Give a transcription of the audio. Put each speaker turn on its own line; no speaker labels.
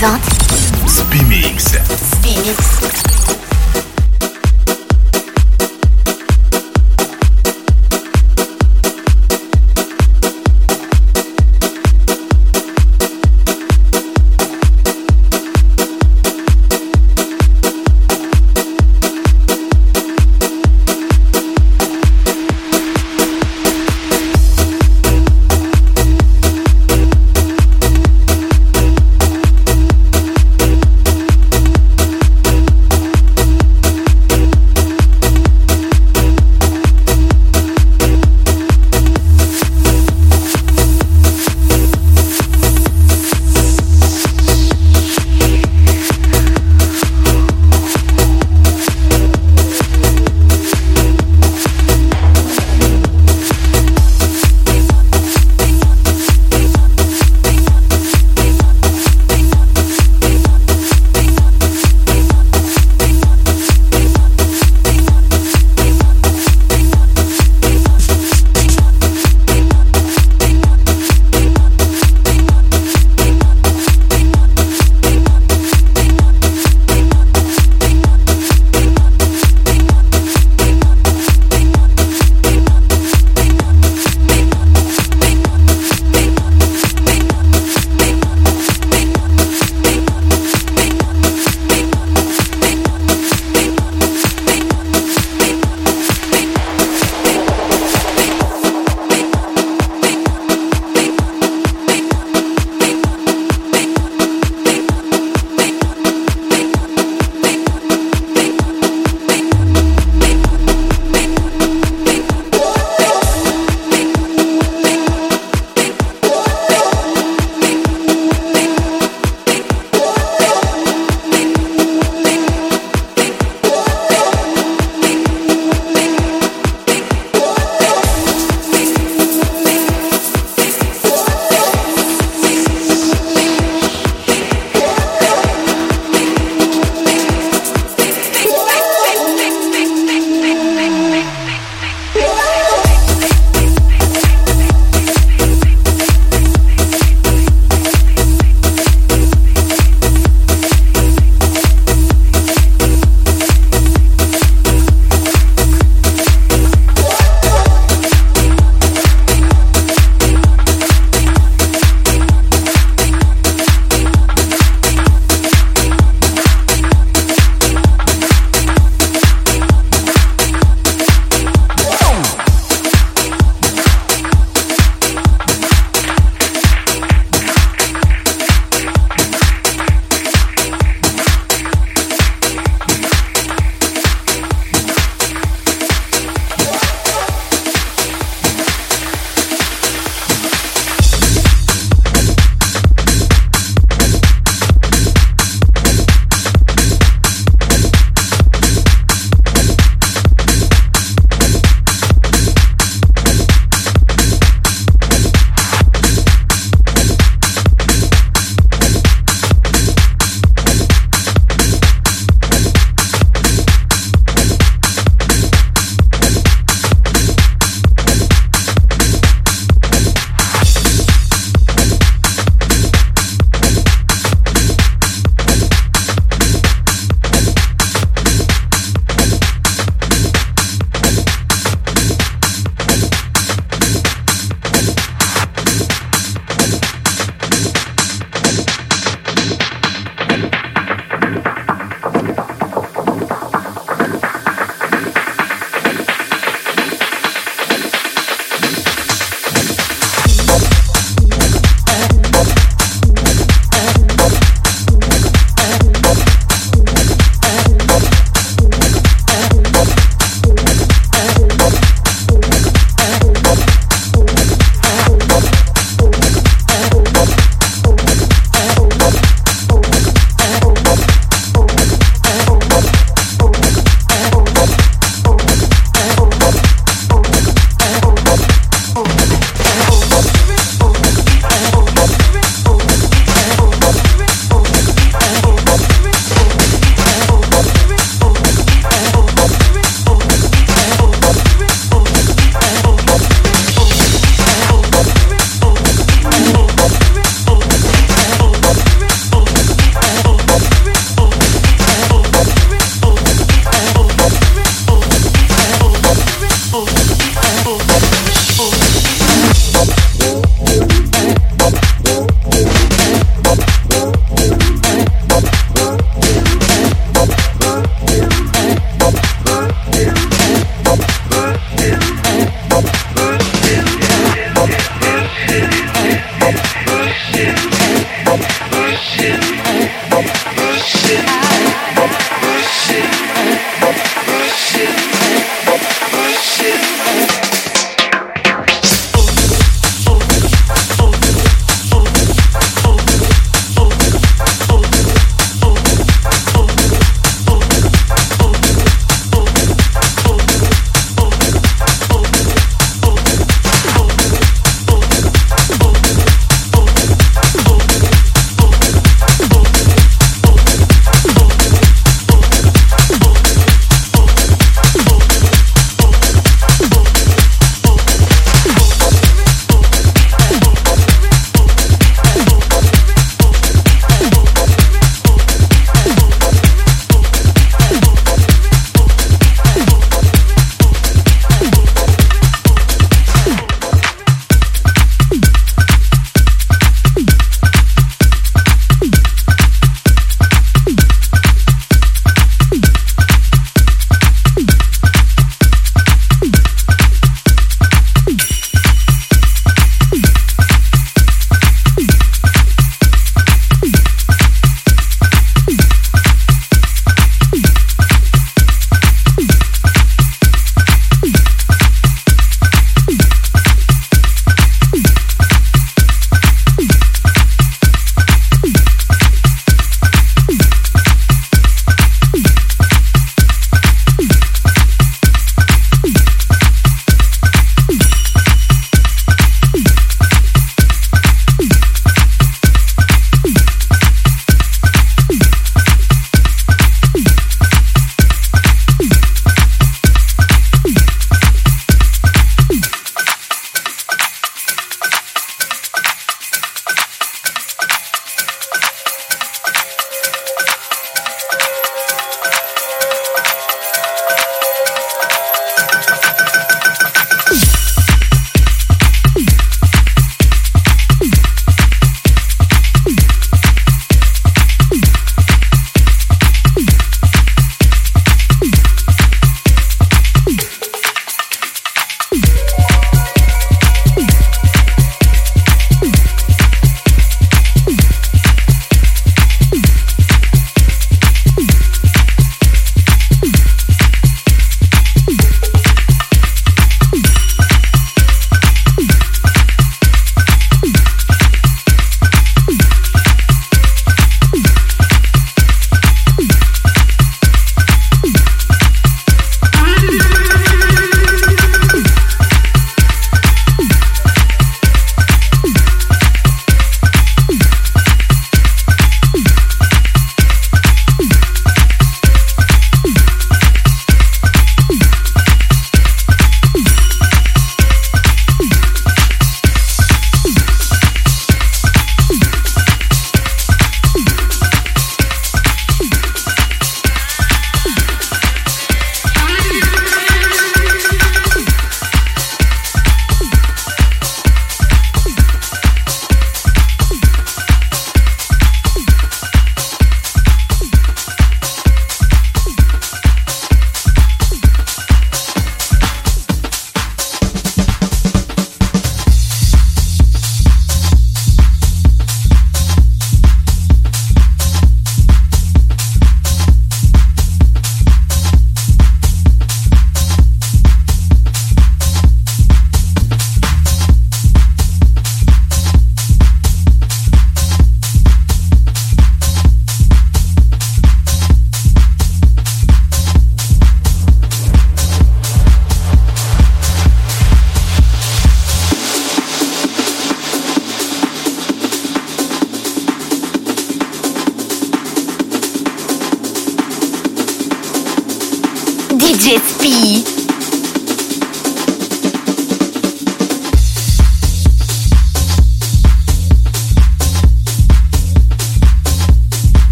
Présente